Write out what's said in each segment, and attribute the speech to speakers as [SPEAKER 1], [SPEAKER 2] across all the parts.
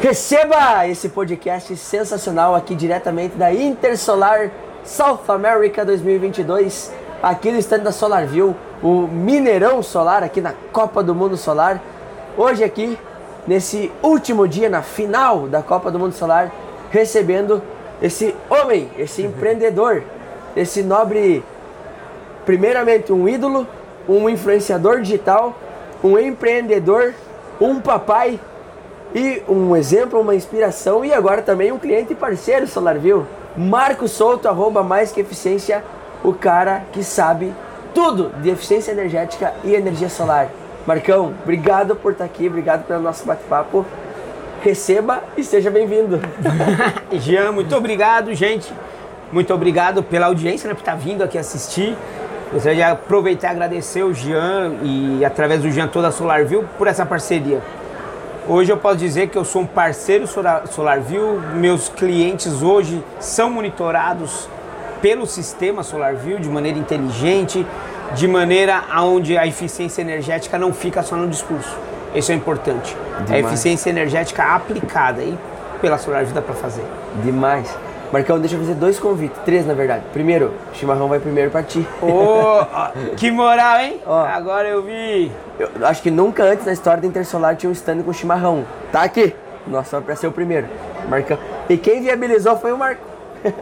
[SPEAKER 1] Receba esse podcast sensacional aqui diretamente da Intersolar South America 2022, aqui no stand da SolarView, o Mineirão Solar aqui na Copa do Mundo Solar. Hoje aqui, nesse último dia, na final da Copa do Mundo Solar, recebendo esse homem, esse empreendedor, esse nobre, primeiramente um ídolo, um influenciador digital, um empreendedor, um papai e um exemplo, uma inspiração e agora também um cliente parceiro SolarView. Marco Souto, arroba mais que eficiência, o cara que sabe tudo de eficiência energética e energia solar. Marcão, obrigado por estar aqui, obrigado pelo nosso bate-papo. Receba e seja bem-vindo.
[SPEAKER 2] Jean, muito obrigado, gente. Muito obrigado pela audiência, né, por estar vindo aqui assistir. Gostaria de aproveitar e agradecer o Jean e, através do Jean, toda a SolarView por essa parceria. Hoje eu posso dizer que eu sou um parceiro SolarView, meus clientes hoje são monitorados pelo sistema SolarView de maneira inteligente, de maneira onde a eficiência energética não fica só no discurso. Isso é importante. Demais. A eficiência energética aplicada e pela SolarView dá para fazer.
[SPEAKER 1] Demais. Marcão, deixa eu fazer dois convites, três na verdade. Primeiro, chimarrão vai primeiro pra ti.
[SPEAKER 2] Oh, que moral, hein? Oh. Agora eu vi.
[SPEAKER 1] Eu acho que nunca antes na história da Intersolar tinha um stand com chimarrão. Tá aqui. Nossa, pra ser o primeiro. Marcão. E quem viabilizou foi o Marco.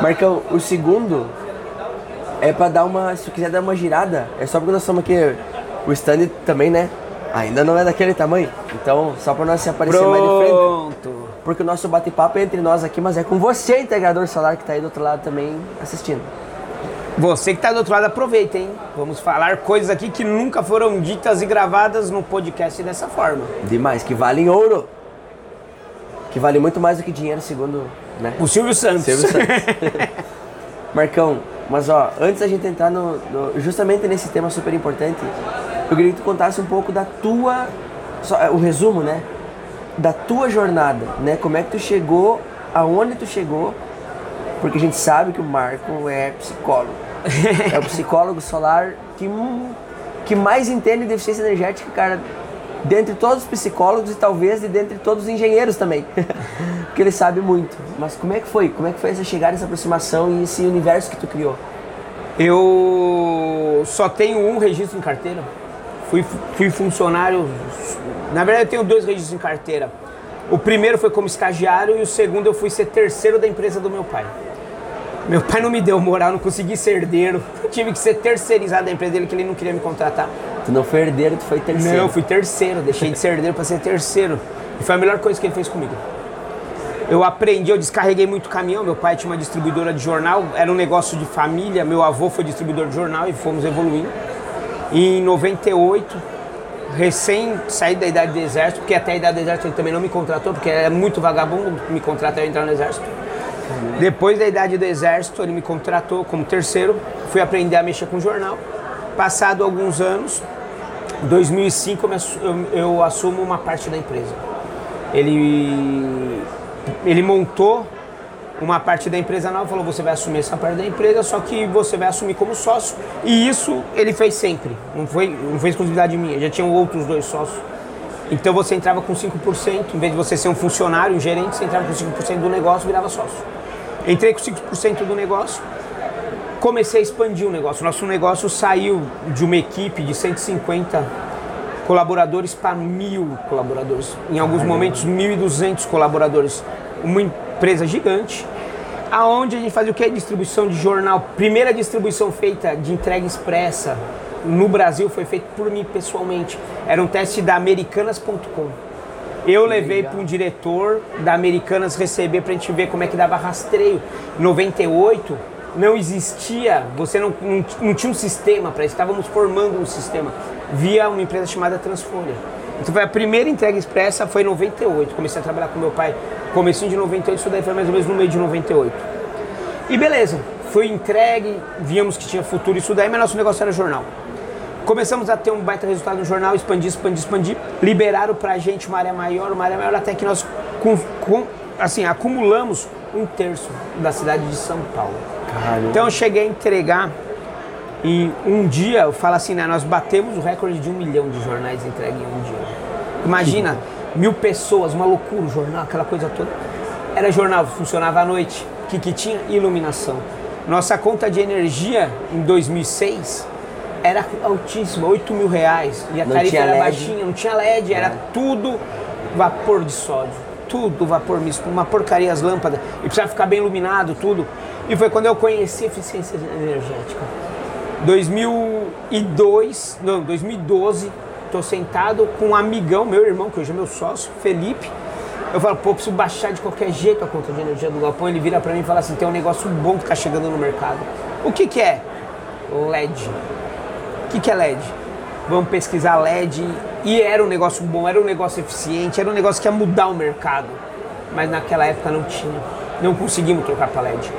[SPEAKER 1] Marcão, o segundo é pra dar uma. Se tu quiser dar uma girada, é só porque nós estamos aqui. O stand também, né? Ainda não é daquele tamanho. Então, só pra nós se aparecer mais de frente. Porque o nosso bate-papo é entre nós aqui, mas é com você, integrador solar, que tá aí do outro lado também assistindo.
[SPEAKER 2] Você que está do outro lado, aproveita, hein? Vamos falar coisas aqui que nunca foram ditas e gravadas no podcast dessa forma.
[SPEAKER 1] Demais, que valem ouro. Que vale muito mais do que dinheiro, segundo né?
[SPEAKER 2] o Silvio Santos.
[SPEAKER 1] Silvio Santos. Marcão, mas ó, antes da gente entrar no, no, justamente nesse tema super importante, eu queria que tu contasse um pouco da tua, só, o resumo, né? Da tua jornada, né? Como é que tu chegou, aonde tu chegou, porque a gente sabe que o Marco é psicólogo. é o psicólogo solar que, que mais entende de eficiência energética, cara, dentre todos os psicólogos e talvez de dentre todos os engenheiros também. porque ele sabe muito. Mas como é que foi? Como é que foi essa chegada, essa aproximação e esse universo que tu criou?
[SPEAKER 2] Eu só tenho um registro em carteira. Fui, fui funcionário. Na verdade, eu tenho dois registros em carteira. O primeiro foi como estagiário e o segundo eu fui ser terceiro da empresa do meu pai. Meu pai não me deu moral, não consegui ser herdeiro. Tive que ser terceirizado da empresa dele que ele não queria me contratar.
[SPEAKER 1] Tu não foi herdeiro, tu foi terceiro.
[SPEAKER 2] Não, eu fui terceiro. Deixei de ser herdeiro para ser terceiro. E foi a melhor coisa que ele fez comigo. Eu aprendi, eu descarreguei muito caminhão. Meu pai tinha uma distribuidora de jornal, era um negócio de família. Meu avô foi distribuidor de jornal e fomos evoluindo. E em 98, recém saí da idade do exército, porque até a idade do exército ele também não me contratou, porque é muito vagabundo me contratar eu entrar no exército. Depois da idade do exército, ele me contratou como terceiro, fui aprender a mexer com jornal. Passado alguns anos, 2005 eu, eu assumo uma parte da empresa. Ele, ele montou uma parte da empresa nova, falou, você vai assumir essa parte da empresa, só que você vai assumir como sócio. E isso ele fez sempre, não foi, não foi exclusividade minha, já tinham outros dois sócios. Então você entrava com 5%, em vez de você ser um funcionário, um gerente, você entrava com 5% do negócio e virava sócio. Entrei com 5% do negócio, comecei a expandir o negócio. Nosso negócio saiu de uma equipe de 150 colaboradores para mil colaboradores. Em alguns momentos, 1.200 colaboradores. Uma empresa gigante, aonde a gente fazia o que? Distribuição de jornal. Primeira distribuição feita de entrega expressa no Brasil foi feita por mim pessoalmente. Era um teste da Americanas.com. Eu levei para um diretor da Americanas receber para a gente ver como é que dava rastreio. Em 98 não existia, você não, não, não tinha um sistema para isso, estávamos formando um sistema via uma empresa chamada Transfolha. Então foi a primeira entrega expressa, foi em 98. Comecei a trabalhar com meu pai comecinho de 98, isso daí foi mais ou menos no meio de 98. E beleza, foi entregue, víamos que tinha futuro isso daí, mas nosso negócio era jornal. Começamos a ter um baita resultado no jornal, expandir, expandir, expandir. Liberaram pra gente uma área maior, uma área maior, até que nós com, com, assim, acumulamos um terço da cidade de São Paulo. Então eu cheguei a entregar e um dia, eu falo assim, né, nós batemos o recorde de um milhão de jornais entregues em um dia. Imagina, mil pessoas, uma loucura, o jornal, aquela coisa toda. Era jornal, funcionava à noite. O que, que tinha? Iluminação. Nossa conta de energia em 2006 era altíssima, 8 mil reais. E a
[SPEAKER 1] Não
[SPEAKER 2] tarifa era
[SPEAKER 1] LED.
[SPEAKER 2] baixinha, não tinha LED, era tudo vapor de sódio. Tudo vapor misto, uma porcaria as lâmpadas. E precisava ficar bem iluminado, tudo. E foi quando eu conheci eficiência energética. 2002, não, 2012, tô sentado com um amigão, meu irmão, que hoje é meu sócio, Felipe. Eu falo, pô, preciso baixar de qualquer jeito a conta de energia do galpão. Ele vira pra mim e fala assim: tem um negócio bom que tá chegando no mercado. O que que é? LED. O que, que é LED? Vamos pesquisar LED. E era um negócio bom, era um negócio eficiente, era um negócio que ia mudar o mercado. Mas naquela época não tinha. Não conseguimos trocar para LED.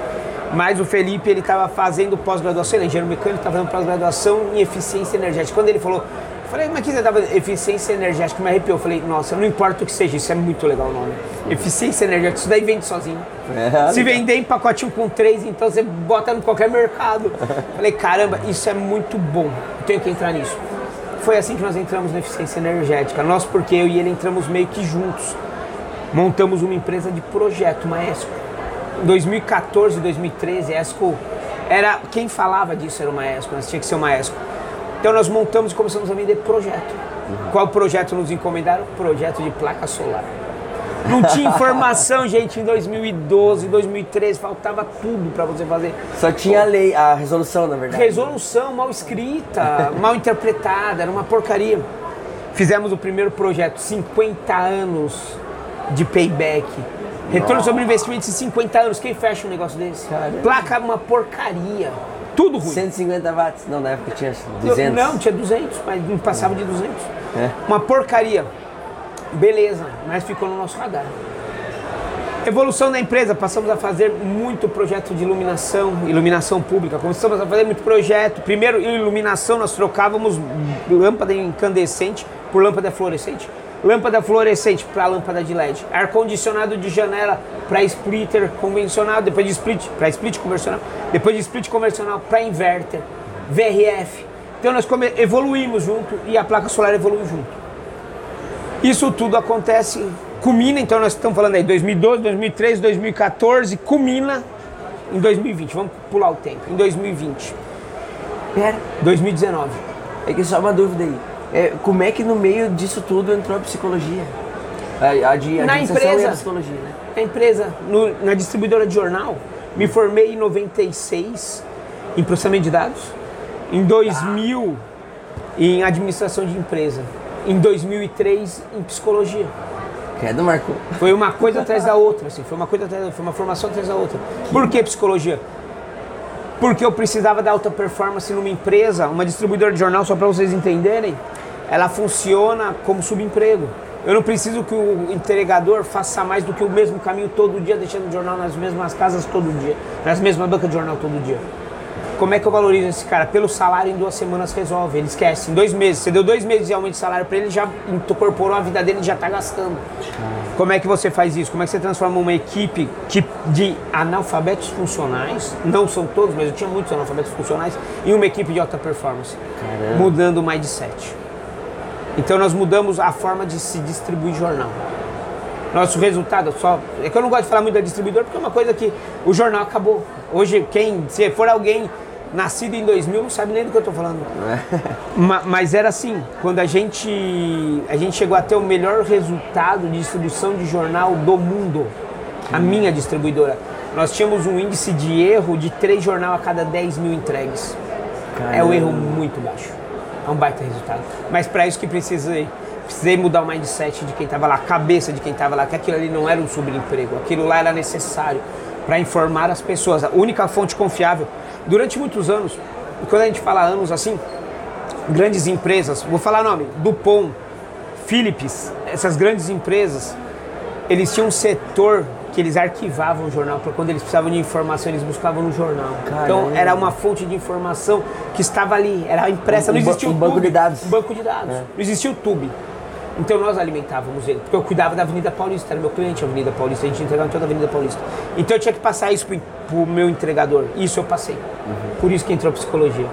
[SPEAKER 2] Mas o Felipe, ele estava fazendo pós-graduação, ele é engenheiro mecânico, estava fazendo pós-graduação em eficiência energética. Quando ele falou, falei, mas que você estava eficiência energética? Me arrepiou. Falei, nossa, não importa o que seja, isso é muito legal o nome. Eficiência energética, isso daí vende sozinho.
[SPEAKER 1] É,
[SPEAKER 2] Se vender em pacotinho com três, então você bota no qualquer mercado. Falei, caramba, isso é muito bom. Eu tenho que entrar nisso. Foi assim que nós entramos na eficiência energética. Nós, porque eu e ele entramos meio que juntos. Montamos uma empresa de projeto, uma ESCO. Em 2014, 2013, a ESCO era. Quem falava disso era uma ESCO, nós tinha que ser uma ESCO. Então nós montamos e começamos a vender projeto. Qual projeto nos encomendaram? Projeto de placa solar. Não tinha informação, gente, em 2012, 2013, faltava tudo para você fazer.
[SPEAKER 1] Só tinha a lei, a resolução, na verdade.
[SPEAKER 2] Resolução mal escrita, mal interpretada, era uma porcaria. Fizemos o primeiro projeto, 50 anos de payback. Retorno sobre investimentos em 50 anos. Quem fecha um negócio desse?
[SPEAKER 1] Caramba.
[SPEAKER 2] Placa uma porcaria. Tudo ruim.
[SPEAKER 1] 150 watts. Não, na época tinha 200.
[SPEAKER 2] Não, tinha 200, mas não passava de 200.
[SPEAKER 1] É.
[SPEAKER 2] Uma porcaria. Beleza, mas ficou no nosso radar. Evolução da empresa, passamos a fazer muito projeto de iluminação, iluminação pública. Começamos a fazer muito projeto. Primeiro, iluminação, nós trocávamos lâmpada incandescente por lâmpada fluorescente. Lâmpada fluorescente para lâmpada de LED. Ar-condicionado de janela para splitter convencional, depois de split para split convencional, depois de split convencional para inverter. VRF. Então nós evoluímos junto e a placa solar evoluiu junto. Isso tudo acontece, culmina, então nós estamos falando aí 2012, 2013, 2014, culmina em 2020. Vamos pular o tempo. Em 2020,
[SPEAKER 1] Pera,
[SPEAKER 2] 2019.
[SPEAKER 1] é que só uma dúvida aí. É, como é que no meio disso tudo entrou a psicologia? A, a de
[SPEAKER 2] Na
[SPEAKER 1] administração
[SPEAKER 2] empresa.
[SPEAKER 1] a psicologia, né?
[SPEAKER 2] A empresa, no- na distribuidora de jornal, me formei em 96 em processamento de dados, em 2000 em administração de empresa, em 2003 em psicologia.
[SPEAKER 1] Credo, Marco.
[SPEAKER 2] Foi uma coisa atrás da outra, assim, foi uma coisa atrás foi uma formação atrás da outra. Por que psicologia? Porque eu precisava da alta performance numa empresa, uma distribuidora de jornal, só para vocês entenderem, ela funciona como subemprego. Eu não preciso que o entregador faça mais do que o mesmo caminho todo dia, deixando o jornal nas mesmas casas todo dia, nas mesmas bancas de jornal todo dia. Como é que eu valorizo esse cara? Pelo salário em duas semanas resolve, ele esquece. Em dois meses, você deu dois meses de aumento de salário para ele, já incorporou a vida dele e já está gastando. Como é que você faz isso? Como é que você transforma uma equipe que, de analfabetos funcionais, não são todos, mas eu tinha muitos analfabetos funcionais, em uma equipe de alta performance?
[SPEAKER 1] Caramba.
[SPEAKER 2] Mudando o mindset. Então nós mudamos a forma de se distribuir jornal. Nosso resultado só. É que eu não gosto de falar muito da distribuidora porque é uma coisa que o jornal acabou. Hoje, quem, se for alguém nascido em 2000, não sabe nem do que eu estou falando. Ma- Mas era assim, quando a gente, a gente chegou a ter o melhor resultado de distribuição de jornal do mundo, a minha distribuidora. Nós tínhamos um índice de erro de 3 jornal a cada 10 mil entregues. É um erro muito baixo. É um baita resultado. Mas para isso que precisei, precisei mudar o mindset de quem estava lá, a cabeça de quem estava lá, que aquilo ali não era um subemprego, aquilo lá era necessário para informar as pessoas. A única fonte confiável. Durante muitos anos, e quando a gente fala anos assim, grandes empresas, vou falar nome, Dupont, Philips, essas grandes empresas, eles tinham um setor que eles arquivavam o jornal para quando eles precisavam de informação, eles buscavam no jornal. Então
[SPEAKER 1] Caramba.
[SPEAKER 2] era uma fonte de informação que estava ali, era impressa,
[SPEAKER 1] Um-
[SPEAKER 2] não
[SPEAKER 1] um
[SPEAKER 2] existia o
[SPEAKER 1] um banco de dados.
[SPEAKER 2] Um banco de dados. Não existia o tube. Então nós alimentávamos ele, porque eu cuidava da Avenida Paulista, era meu cliente a Avenida Paulista, a gente entregava em toda a Avenida Paulista. Então eu tinha que passar isso pro, pro meu entregador. Isso eu passei. Por isso que entrou a psicologia.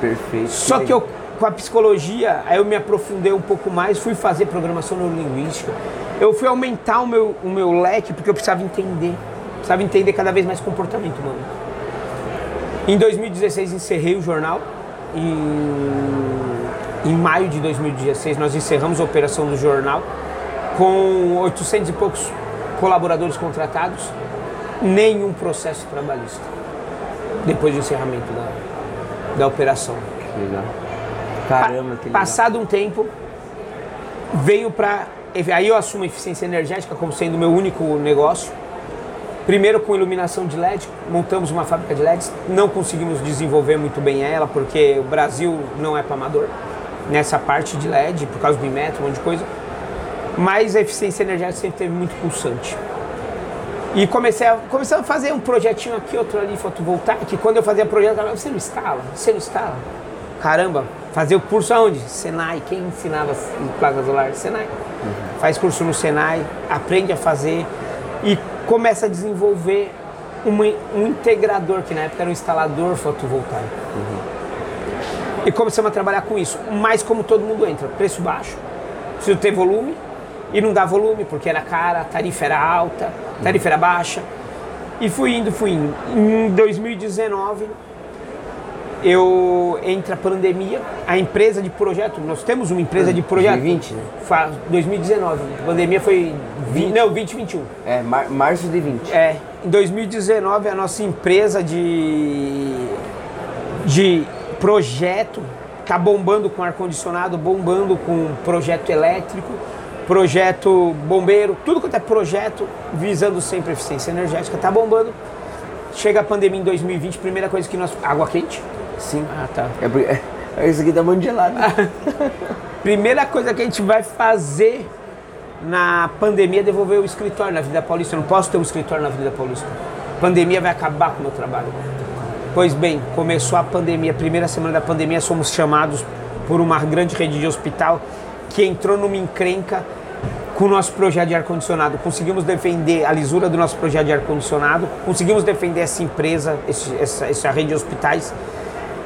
[SPEAKER 1] Perfeito.
[SPEAKER 2] Só que eu, com a psicologia, aí eu me aprofundei um pouco mais, fui fazer programação neurolinguística. Eu fui aumentar o meu, o meu leque porque eu precisava entender. Precisava entender cada vez mais comportamento humano. Em 2016 encerrei o jornal. Em, em maio de 2016 nós encerramos a operação do jornal com 800 e poucos colaboradores contratados, nenhum processo trabalhista depois do encerramento da, da operação.
[SPEAKER 1] Legal. Caramba, que legal.
[SPEAKER 2] Passado um tempo, veio para. Aí eu assumo a eficiência energética como sendo o meu único negócio. Primeiro com iluminação de LED, montamos uma fábrica de LEDs, não conseguimos desenvolver muito bem ela, porque o Brasil não é para amador nessa parte de LED, por causa do Inmetro, um monte de coisa. Mas a eficiência energética sempre teve muito pulsante. E comecei a, comecei a fazer um projetinho aqui, outro ali, fotovoltaico, que quando eu fazia projeto, eu falava, você não instala? Você não instala? Caramba, fazer o curso aonde? Senai. Quem ensinava placa solar? Senai. Uhum. Faz curso no Senai, aprende a fazer e começa a desenvolver uma, um integrador, que na época era um instalador fotovoltaico. Uhum. E começamos a trabalhar com isso. Mas como todo mundo entra, preço baixo, preciso ter volume, e não dá volume porque era cara, a tarifa era alta, tarifa era baixa. E fui indo, fui indo. Em 2019, eu entra a pandemia, a empresa de projeto, nós temos uma empresa de projeto.
[SPEAKER 1] 2020, né?
[SPEAKER 2] 2019. A pandemia foi 20, não, 2021.
[SPEAKER 1] É, mar, março de 20.
[SPEAKER 2] É, em 2019 a nossa empresa de de projeto tá bombando com ar condicionado, bombando com projeto elétrico projeto bombeiro, tudo quanto é projeto visando sempre eficiência energética, tá bombando. Chega a pandemia em 2020, primeira coisa que nós. Água quente?
[SPEAKER 1] Sim.
[SPEAKER 2] Ah, tá.
[SPEAKER 1] É, é, isso aqui tá muito gelado.
[SPEAKER 2] primeira coisa que a gente vai fazer na pandemia é devolver o escritório na Vida Paulista. Eu não posso ter um escritório na Vida Paulista. A pandemia vai acabar com o meu trabalho. Pois bem, começou a pandemia, primeira semana da pandemia, somos chamados por uma grande rede de hospital que entrou numa encrenca com o nosso projeto de ar-condicionado. Conseguimos defender a lisura do nosso projeto de ar-condicionado, conseguimos defender essa empresa, esse, essa, essa rede de hospitais.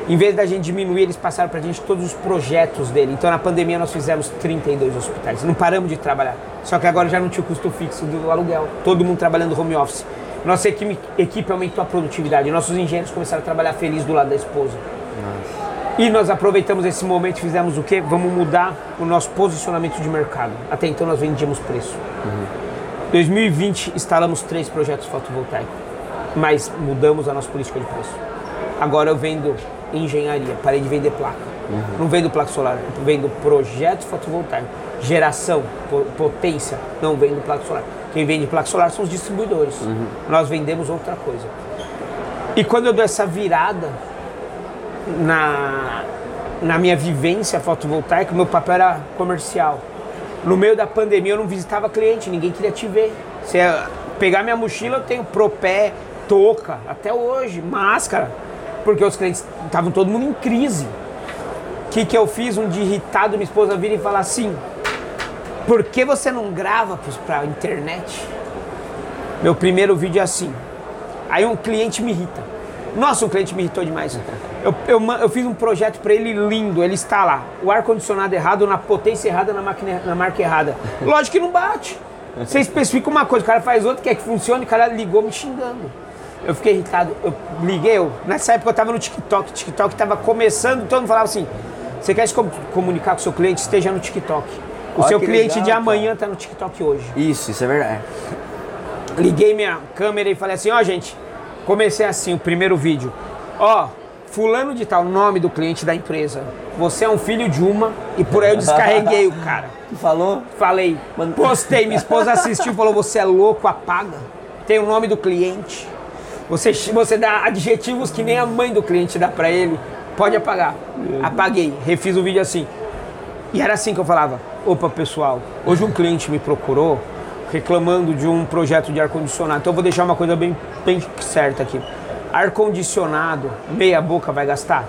[SPEAKER 2] Em vez da gente diminuir, eles passaram para a gente todos os projetos dele. Então, na pandemia, nós fizemos 32 hospitais. Não paramos de trabalhar. Só que agora já não tinha o custo fixo do aluguel. Todo mundo trabalhando home office. Nossa equipe, equipe aumentou a produtividade. Nossos engenheiros começaram a trabalhar feliz do lado da esposa. Nossa. E nós aproveitamos esse momento e fizemos o quê? Vamos mudar o nosso posicionamento de mercado. Até então nós vendíamos preço. Uhum. 2020 instalamos três projetos fotovoltaicos, mas mudamos a nossa política de preço. Agora eu vendo engenharia, parei de vender placa. Uhum. Não vendo placa solar, vendo projeto fotovoltaico. Geração, potência, não vendo placa solar. Quem vende placa solar são os distribuidores. Uhum. Nós vendemos outra coisa. E quando eu dou essa virada, na, na minha vivência fotovoltaica, meu papel era comercial. No meio da pandemia eu não visitava cliente, ninguém queria te ver. Você pegar minha mochila, eu tenho propé, touca, até hoje, máscara, porque os clientes estavam todo mundo em crise. O que, que eu fiz? Um dia irritado, minha esposa vira e fala assim: por que você não grava para a internet? Meu primeiro vídeo é assim. Aí um cliente me irrita. Nossa, um cliente me irritou demais. Eu, eu, eu fiz um projeto para ele lindo, ele está lá. O ar-condicionado errado, na potência errada, na, máquina, na marca errada. Lógico que não bate. Você especifica uma coisa, o cara faz outra, quer que funcione, o cara ligou me xingando. Eu fiquei irritado, eu liguei, eu, nessa época eu estava no TikTok, TikTok estava começando, todo mundo falava assim, você quer se comunicar com o seu cliente, esteja no TikTok. O Olha seu cliente legal, de amanhã está no TikTok hoje.
[SPEAKER 1] Isso, isso é verdade.
[SPEAKER 2] Liguei minha câmera e falei assim, ó oh, gente, Comecei assim o primeiro vídeo. Ó, fulano de tal, nome do cliente da empresa. Você é um filho de uma e por aí eu descarreguei o cara.
[SPEAKER 1] Tu falou?
[SPEAKER 2] Falei. Postei, minha esposa assistiu e falou: "Você é louco, apaga. Tem o nome do cliente. Você você dá adjetivos que nem a mãe do cliente dá para ele. Pode apagar." Apaguei, refiz o vídeo assim. E era assim que eu falava: "Opa, pessoal, hoje um cliente me procurou reclamando de um projeto de ar-condicionado. Então eu vou deixar uma coisa bem, bem certa aqui. Ar-condicionado, meia boca vai gastar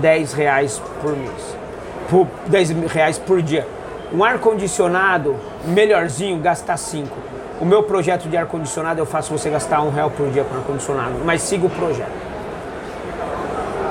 [SPEAKER 2] 10 reais por mês. Por 10 reais por dia. Um ar-condicionado melhorzinho gasta 5. O meu projeto de ar-condicionado eu faço você gastar um real por dia com ar-condicionado, mas siga o projeto.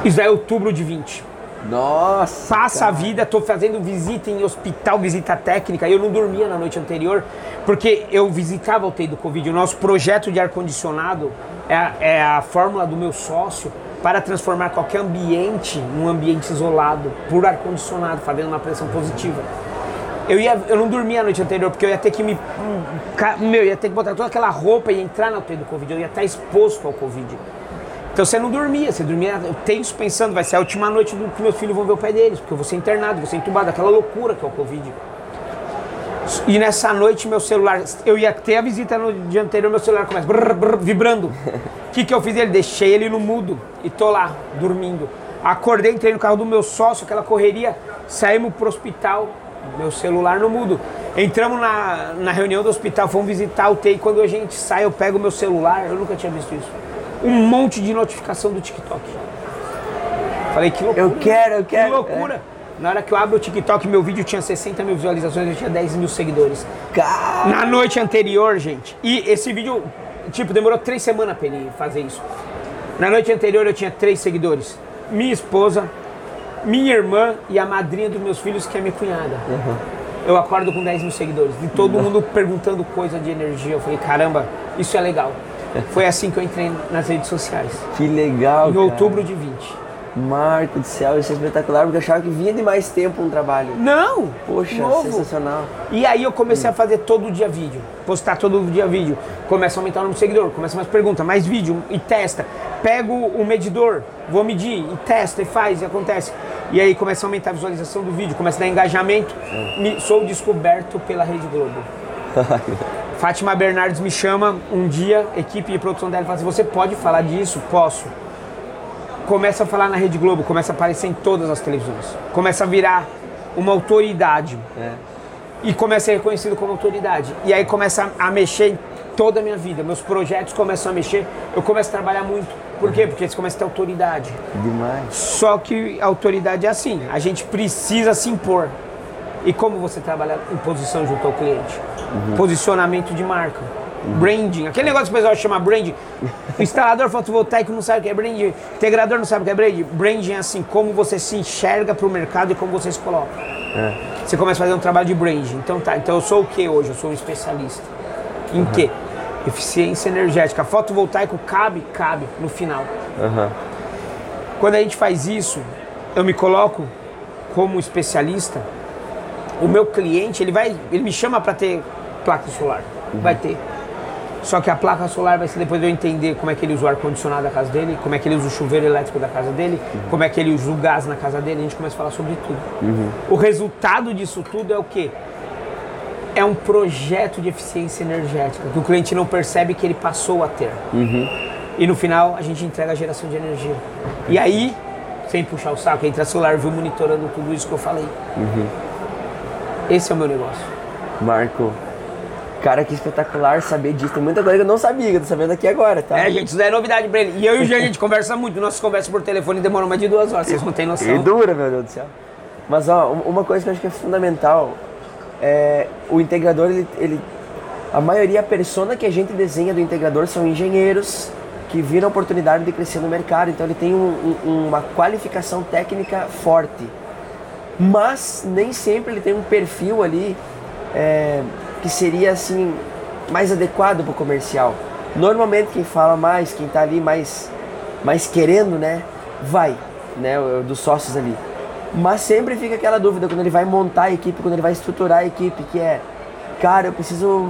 [SPEAKER 2] Isso é outubro de 20.
[SPEAKER 1] Nossa.
[SPEAKER 2] Passa cara. a vida, tô fazendo visita em hospital, visita técnica. Eu não dormia na noite anterior, porque eu visitava o UTI do Covid. O nosso projeto de ar-condicionado é, é a fórmula do meu sócio para transformar qualquer ambiente num ambiente isolado por ar-condicionado, fazendo uma pressão positiva. Eu, ia, eu não dormia a noite anterior, porque eu ia ter que me. Meu, ia ter que botar toda aquela roupa e entrar na UTI do Covid. Eu ia estar exposto ao Covid. Então você não dormia, você dormia tenso pensando, vai ser a última noite do que meus filhos vão ver o pai deles, porque eu vou ser internado, vou ser entubado, aquela loucura que é o Covid. E nessa noite meu celular, eu ia ter a visita no dia anterior, meu celular começa brrr, brrr, vibrando. O que, que eu fiz? Ele deixei ele no mudo e tô lá, dormindo. Acordei, entrei no carro do meu sócio, aquela correria, saímos pro hospital, meu celular no mudo. Entramos na, na reunião do hospital, fomos visitar o TI. Quando a gente sai, eu pego meu celular, eu nunca tinha visto isso. Um monte de notificação do TikTok. Falei, que loucura.
[SPEAKER 1] Eu quero, eu quero.
[SPEAKER 2] Que loucura. É. Na hora que eu abro o TikTok, meu vídeo tinha 60 mil visualizações, eu tinha 10 mil seguidores.
[SPEAKER 1] Caramba.
[SPEAKER 2] Na noite anterior, gente. E esse vídeo, tipo, demorou três semanas pra ele fazer isso. Na noite anterior eu tinha três seguidores. Minha esposa, minha irmã e a madrinha dos meus filhos, que é minha cunhada. Uhum. Eu acordo com 10 mil seguidores. E todo uhum. mundo perguntando coisa de energia. Eu falei, caramba, isso é legal. Foi assim que eu entrei nas redes sociais.
[SPEAKER 1] Que legal.
[SPEAKER 2] Em
[SPEAKER 1] cara.
[SPEAKER 2] outubro de 20.
[SPEAKER 1] Marco do céu, isso é espetacular, porque eu achava que vinha de mais tempo um trabalho.
[SPEAKER 2] Não!
[SPEAKER 1] Poxa, novo. sensacional.
[SPEAKER 2] E aí eu comecei hum. a fazer todo dia vídeo, postar todo dia vídeo. Começa a aumentar o número de seguidor, começa mais pergunta, mais vídeo e testa. Pego o medidor, vou medir e testa e faz e acontece. E aí começa a aumentar a visualização do vídeo, começa a dar engajamento. Hum. Me, sou descoberto pela Rede Globo. Fátima Bernardes me chama um dia, equipe de produção dela, fala assim: Você pode falar disso? Posso começa a falar na Rede Globo, começa a aparecer em todas as televisões, começa a virar uma autoridade. É. E começa a ser reconhecido como autoridade. E aí começa a mexer em toda a minha vida. Meus projetos começam a mexer, eu começo a trabalhar muito. Por quê? Porque você começa a ter autoridade.
[SPEAKER 1] Demais.
[SPEAKER 2] Só que a autoridade é assim, a gente precisa se impor. E como você trabalha em posição junto ao cliente? Uhum. Posicionamento de marca. Branding, aquele negócio que o pessoal chama branding. O instalador fotovoltaico não sabe o que é branding, o integrador não sabe o que é branding. Branding é assim, como você se enxerga para o mercado e como você se coloca. É. Você começa a fazer um trabalho de branding. Então tá, então eu sou o que hoje? Eu sou um especialista. Em uhum. quê? Eficiência energética. Fotovoltaico cabe? Cabe no final. Uhum. Quando a gente faz isso, eu me coloco como especialista. O meu cliente, ele vai, ele me chama para ter placa solar. Uhum. Vai ter. Só que a placa solar vai ser depois de eu entender como é que ele usa o ar-condicionado da casa dele, como é que ele usa o chuveiro elétrico da casa dele, uhum. como é que ele usa o gás na casa dele, a gente começa a falar sobre tudo. Uhum. O resultado disso tudo é o quê? É um projeto de eficiência energética que o cliente não percebe que ele passou a ter. Uhum. E no final a gente entrega a geração de energia. E aí, sem puxar o saco, entra Solar View monitorando tudo isso que eu falei. Uhum. Esse é o meu negócio.
[SPEAKER 1] Marco, Cara, que espetacular saber disso. Tem muita coisa que eu não sabia, que eu tô sabendo aqui agora, tá?
[SPEAKER 2] É, gente, isso é novidade pra ele. E eu e o Jean, a gente conversa muito. Nossas conversas por telefone demoram mais de duas horas, vocês não têm noção.
[SPEAKER 1] E dura, meu Deus do céu. Mas, ó, uma coisa que eu acho que é fundamental é o integrador, ele, ele a maioria, a persona que a gente desenha do integrador são engenheiros que viram a oportunidade de crescer no mercado. Então, ele tem um, um, uma qualificação técnica forte. Mas, nem sempre ele tem um perfil ali... É, que seria assim mais adequado para o comercial. Normalmente quem fala mais, quem está ali mais, mais querendo, né, vai, né, dos sócios ali. Mas sempre fica aquela dúvida quando ele vai montar a equipe, quando ele vai estruturar a equipe, que é, cara, eu preciso uh,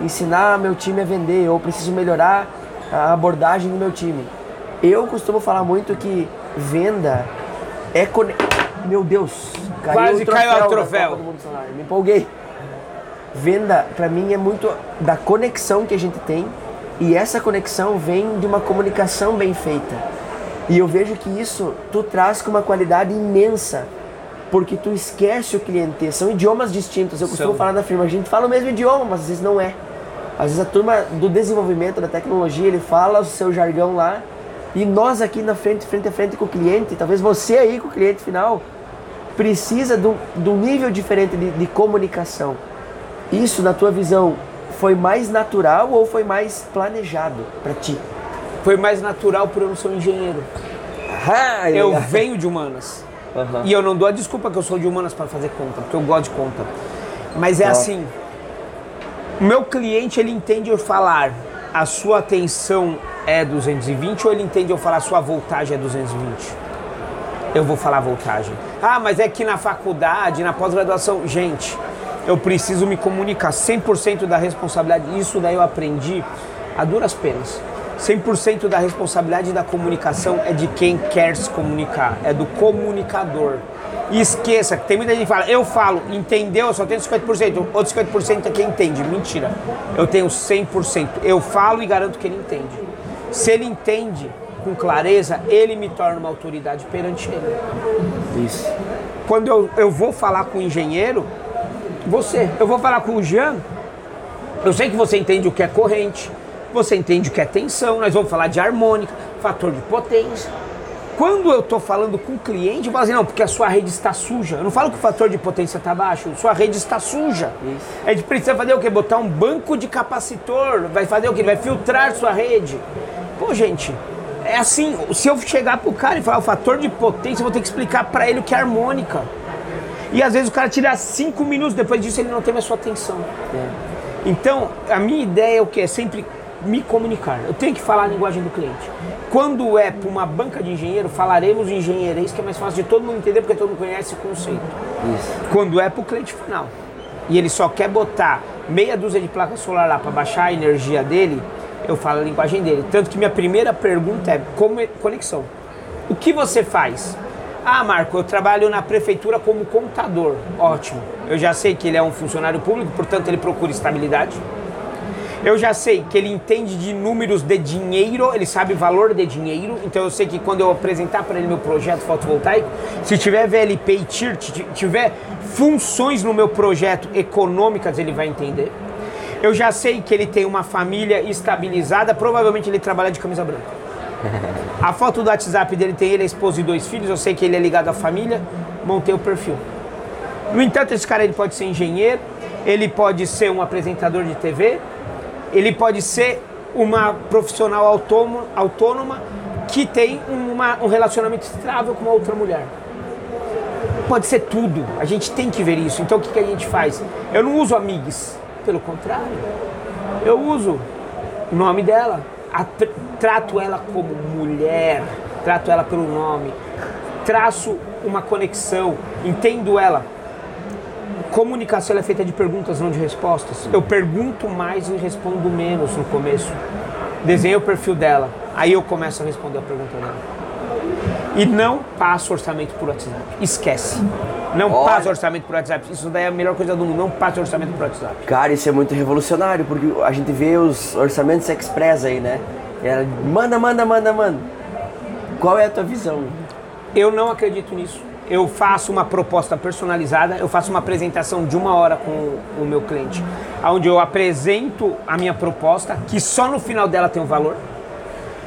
[SPEAKER 1] uh, ensinar meu time a vender, ou preciso melhorar a abordagem do meu time. Eu costumo falar muito que venda é con... meu Deus,
[SPEAKER 2] caiu quase o troféu caiu o troféu.
[SPEAKER 1] Me empolguei. Venda, para mim, é muito da conexão que a gente tem e essa conexão vem de uma comunicação bem feita. E eu vejo que isso tu traz com uma qualidade imensa, porque tu esquece o cliente. São idiomas distintos. Eu costumo São. falar na firma, a gente fala o mesmo idioma, mas às vezes não é. Às vezes a turma do desenvolvimento da tecnologia, ele fala o seu jargão lá, e nós aqui na frente, frente a frente com o cliente, talvez você aí com o cliente final, precisa de um nível diferente de, de comunicação. Isso, na tua visão, foi mais natural ou foi mais planejado para ti?
[SPEAKER 2] Foi mais natural por eu não ser um engenheiro. Ah, eu venho de humanas. Uhum. E eu não dou a desculpa que eu sou de humanas para fazer conta, porque eu gosto de conta. Mas é assim, o meu cliente ele entende eu falar a sua atenção é 220 ou ele entende eu falar a sua voltagem é 220? Eu vou falar voltagem. Ah, mas é que na faculdade, na pós-graduação, gente, eu preciso me comunicar 100% da responsabilidade. Isso daí eu aprendi a duras penas. 100% da responsabilidade da comunicação é de quem quer se comunicar, é do comunicador. E esqueça, tem muita gente que fala, eu falo, entendeu, eu só tenho 50%, outro 50% é quem entende. Mentira, eu tenho 100%. Eu falo e garanto que ele entende. Se ele entende com clareza, ele me torna uma autoridade perante ele.
[SPEAKER 1] Isso.
[SPEAKER 2] Quando eu, eu vou falar com o engenheiro, você, eu vou falar com o Jean, eu sei que você entende o que é corrente, você entende o que é tensão, nós vamos falar de harmônica, fator de potência. Quando eu estou falando com o cliente, eu falo assim, não, porque a sua rede está suja. Eu não falo que o fator de potência está baixo, sua rede está suja. Isso. A gente precisa fazer o quê? Botar um banco de capacitor, vai fazer o quê? Vai filtrar sua rede. Pô, gente, é assim, se eu chegar pro cara e falar o fator de potência, eu vou ter que explicar para ele o que é harmônica. E às vezes o cara tira cinco minutos, depois disso ele não teve a sua atenção. É. Então, a minha ideia é o que? É sempre me comunicar. Eu tenho que falar a linguagem do cliente. Quando é para uma banca de engenheiro, falaremos engenheirês, que é mais fácil de todo mundo entender, porque todo mundo conhece o conceito. Isso. Quando é para o cliente final e ele só quer botar meia dúzia de placa solar lá para baixar a energia dele, eu falo a linguagem dele. Tanto que minha primeira pergunta é como é conexão. O que você faz? Ah, Marco, eu trabalho na prefeitura como contador. Ótimo. Eu já sei que ele é um funcionário público, portanto ele procura estabilidade. Eu já sei que ele entende de números de dinheiro, ele sabe valor de dinheiro, então eu sei que quando eu apresentar para ele meu projeto fotovoltaico, se tiver VLP e TIR, tiver funções no meu projeto econômicas, ele vai entender. Eu já sei que ele tem uma família estabilizada, provavelmente ele trabalha de camisa branca. A foto do WhatsApp dele tem ele, a esposa e dois filhos, eu sei que ele é ligado à família, montei o perfil. No entanto, esse cara ele pode ser engenheiro, ele pode ser um apresentador de TV, ele pode ser uma profissional autônoma, autônoma que tem uma, um relacionamento estável com uma outra mulher. Pode ser tudo, a gente tem que ver isso. Então o que, que a gente faz? Eu não uso amigos, pelo contrário, eu uso o nome dela, trato ela como mulher, trato ela pelo nome, traço uma conexão, entendo ela comunicação é feita de perguntas, não de respostas. Eu pergunto mais e respondo menos no começo. Desenho o perfil dela, aí eu começo a responder a pergunta dela. E não passo orçamento por WhatsApp. Esquece. Não Olha. passo orçamento por WhatsApp. Isso daí é a melhor coisa do mundo. Não passo orçamento por WhatsApp.
[SPEAKER 1] Cara, isso é muito revolucionário, porque a gente vê os orçamentos express aí, né? Ela manda, manda, manda, manda. Qual é a tua visão?
[SPEAKER 2] Eu não acredito nisso eu faço uma proposta personalizada, eu faço uma apresentação de uma hora com o meu cliente, onde eu apresento a minha proposta, que só no final dela tem um valor,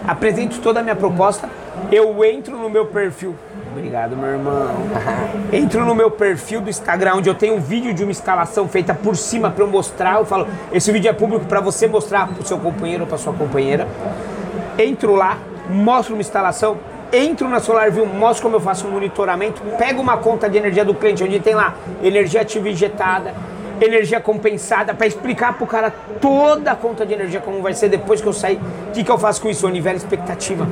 [SPEAKER 2] apresento toda a minha proposta, eu entro no meu perfil. Obrigado, meu irmão. Entro no meu perfil do Instagram, onde eu tenho um vídeo de uma instalação feita por cima para eu mostrar. Eu falo, esse vídeo é público para você mostrar para o seu companheiro ou para sua companheira. Entro lá, mostro uma instalação, entro na SolarView, mostro como eu faço um monitoramento, pego uma conta de energia do cliente, onde tem lá energia ativa injetada, energia compensada, para explicar para o cara toda a conta de energia, como vai ser depois que eu sair. O que, que eu faço com isso? Eu nivelo expectativa.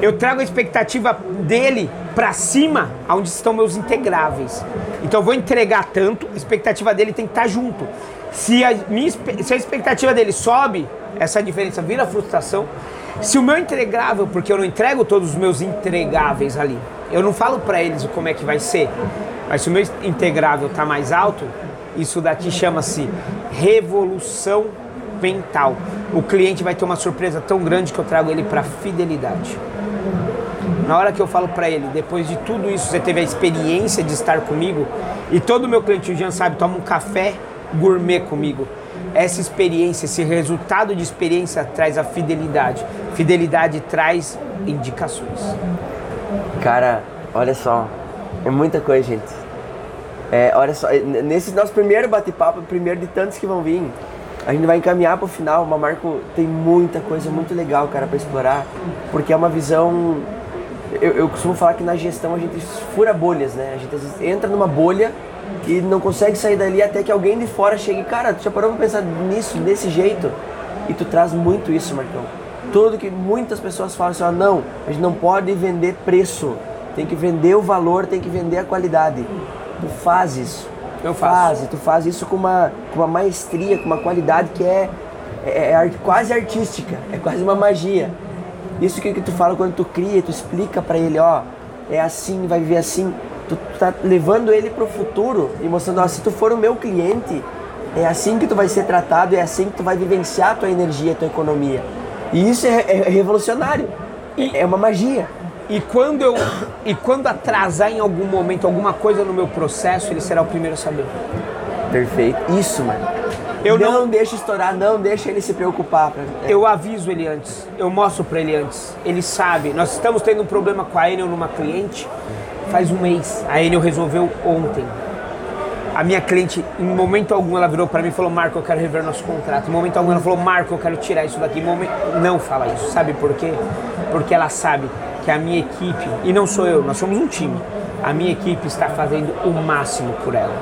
[SPEAKER 2] Eu trago a expectativa dele para cima, onde estão meus integráveis. Então eu vou entregar tanto, a expectativa dele tem que estar tá junto. Se a, minha, se a expectativa dele sobe, essa diferença vira frustração. Se o meu entregável, porque eu não entrego todos os meus entregáveis ali, eu não falo para eles como é que vai ser, mas se o meu integrável está mais alto, isso daqui chama-se revolução mental. O cliente vai ter uma surpresa tão grande que eu trago ele para fidelidade. Na hora que eu falo para ele, depois de tudo isso, você teve a experiência de estar comigo e todo meu cliente, o Jean sabe, toma um café gourmet comigo essa experiência, esse resultado de experiência traz a fidelidade. Fidelidade traz indicações.
[SPEAKER 1] Cara, olha só, é muita coisa, gente. É, olha só, nesse nosso primeiro bate-papo, primeiro de tantos que vão vir, a gente vai encaminhar para o final. O Marco tem muita coisa muito legal, cara, para explorar, porque é uma visão Eu, eu costumo falar que na gestão a gente fura bolhas, né? A gente às vezes entra numa bolha e não consegue sair dali até que alguém de fora chegue. Cara, tu já parou pra pensar nisso, desse jeito? E tu traz muito isso, Marcão. Tudo que muitas pessoas falam assim, ó, não, a gente não pode vender preço. Tem que vender o valor, tem que vender a qualidade. Tu faz isso.
[SPEAKER 2] Eu faço.
[SPEAKER 1] Faz, tu faz isso com uma, com uma maestria, com uma qualidade que é, é, é quase artística, é quase uma magia. Isso que, que tu fala quando tu cria, tu explica pra ele, ó, é assim, vai viver assim. Tu, tu tá levando ele pro futuro e mostrando, ó, se tu for o meu cliente, é assim que tu vai ser tratado, é assim que tu vai vivenciar a tua energia, a tua economia. E isso é, é revolucionário. É uma magia.
[SPEAKER 2] E quando eu e quando atrasar em algum momento alguma coisa no meu processo, ele será o primeiro a saber.
[SPEAKER 1] Perfeito. Isso, mano.
[SPEAKER 2] Eu
[SPEAKER 1] não,
[SPEAKER 2] não-
[SPEAKER 1] deixa estourar, não deixa ele se preocupar. pra- é.
[SPEAKER 2] Eu aviso ele antes, eu mostro pra ele antes. Ele sabe. Nós estamos tendo um problema com a Enel numa cliente faz um mês. A Enel resolveu ontem. A minha cliente, em momento algum, ela virou pra mim e falou: Marco, eu quero rever nosso contrato. Em momento algum, ela falou: Marco, eu quero tirar isso daqui. Momento... Não fala isso. Sabe por quê? Porque ela sabe que a minha equipe, e não sou eu, nós somos um time. A minha equipe está fazendo o máximo por ela.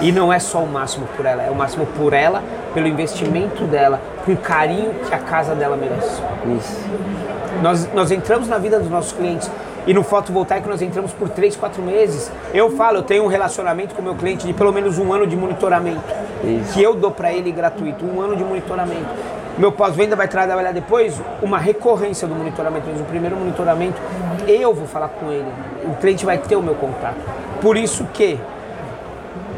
[SPEAKER 2] E não é só o máximo por ela, é o máximo por ela, pelo investimento dela, com carinho que a casa dela merece.
[SPEAKER 1] Isso.
[SPEAKER 2] Nós, nós entramos na vida dos nossos clientes e no fotovoltaico nós entramos por 3, 4 meses. Eu falo, eu tenho um relacionamento com o meu cliente de pelo menos um ano de monitoramento.
[SPEAKER 1] Isso.
[SPEAKER 2] Que eu dou para ele gratuito, um ano de monitoramento. Meu pós-venda vai trabalhar depois uma recorrência do monitoramento. Mas o primeiro monitoramento, eu vou falar com ele. O cliente vai ter o meu contato. Por isso que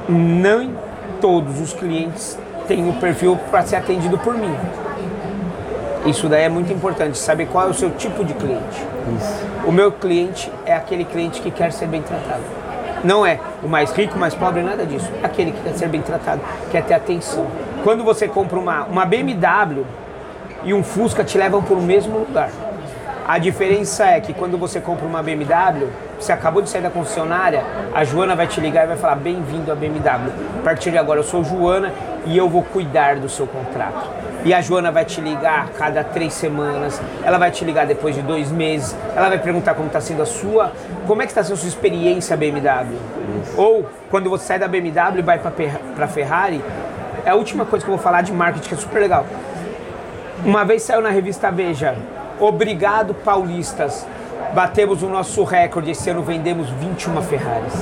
[SPEAKER 2] nem todos os clientes têm o perfil para ser atendido por mim. Isso daí é muito importante, saber qual é o seu tipo de cliente. O meu cliente é aquele cliente que quer ser bem tratado. Não é o mais rico, o mais pobre, nada disso. É aquele que quer ser bem tratado, quer ter atenção. Quando você compra uma, uma BMW e um Fusca te levam para o mesmo lugar. A diferença é que quando você compra uma BMW, você acabou de sair da concessionária, a Joana vai te ligar e vai falar: Bem-vindo à BMW. A partir de agora eu sou Joana e eu vou cuidar do seu contrato. E a Joana vai te ligar a cada três semanas, ela vai te ligar depois de dois meses, ela vai perguntar como está sendo a sua, como é que está sendo a sua experiência BMW. Ou quando você sai da BMW e vai para a Ferrari, é a última coisa que eu vou falar de marketing que é super legal. Uma vez saiu na revista Veja, obrigado paulistas, batemos o nosso recorde, esse ano vendemos 21 Ferraris.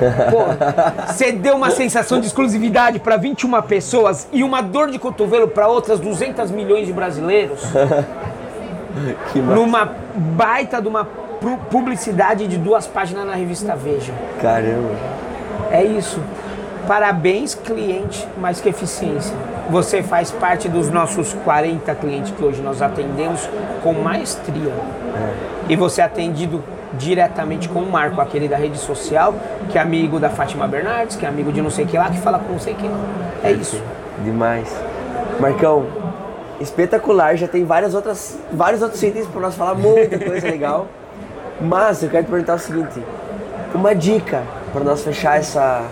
[SPEAKER 2] Pô, você deu uma sensação de exclusividade para 21 pessoas e uma dor de cotovelo para outras 200 milhões de brasileiros
[SPEAKER 1] Que massa.
[SPEAKER 2] numa baita de uma pu- publicidade de duas páginas na revista Veja.
[SPEAKER 1] Caramba.
[SPEAKER 2] É isso. Parabéns, cliente, mais que eficiência. Você faz parte dos nossos 40 clientes que hoje nós atendemos com maestria. E você é atendido diretamente com o Marco, aquele da rede social, que é amigo da Fátima Bernardes, que é amigo de não sei que lá, que fala com não sei quem lá. É isso.
[SPEAKER 1] Demais. Marcão, espetacular. Já tem várias outras, vários outros itens para nós falar, muita coisa legal. Mas eu quero te perguntar o seguinte: uma dica para nós fechar essa,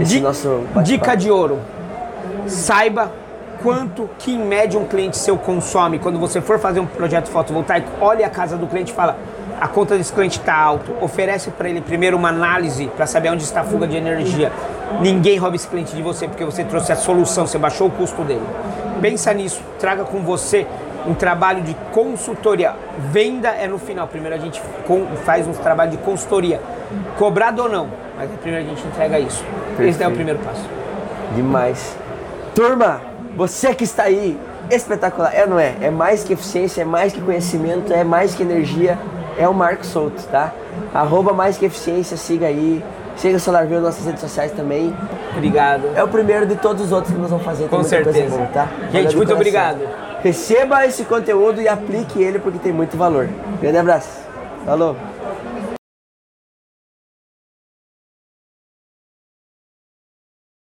[SPEAKER 1] esse
[SPEAKER 2] Di-
[SPEAKER 1] nosso.
[SPEAKER 2] Dica de ouro. Saiba quanto que em média um cliente seu consome. Quando você for fazer um projeto fotovoltaico, olhe a casa do cliente e fala: a conta desse cliente está alto. Oferece para ele primeiro uma análise para saber onde está a fuga de energia. Ninguém rouba esse cliente de você porque você trouxe a solução, você baixou o custo dele. Pensa nisso, traga com você um trabalho de consultoria. Venda é no final. Primeiro a gente faz um trabalho de consultoria. Cobrado ou não, mas primeiro a gente entrega isso. Esse é o
[SPEAKER 1] Perfeito.
[SPEAKER 2] primeiro passo.
[SPEAKER 1] Demais. Turma, você que está aí, espetacular. É ou não é? É mais que eficiência, é mais que conhecimento, é mais que energia. É o Marco Souto, tá? Arroba mais que eficiência, siga aí. Siga o SolarView nas nossas redes sociais também.
[SPEAKER 2] Obrigado.
[SPEAKER 1] É o primeiro de todos os outros que nós vamos fazer.
[SPEAKER 2] Com certeza.
[SPEAKER 1] boa, tá?
[SPEAKER 2] Gente, muito obrigado.
[SPEAKER 1] Receba esse conteúdo e aplique ele porque tem muito valor. Grande abraço. Falou.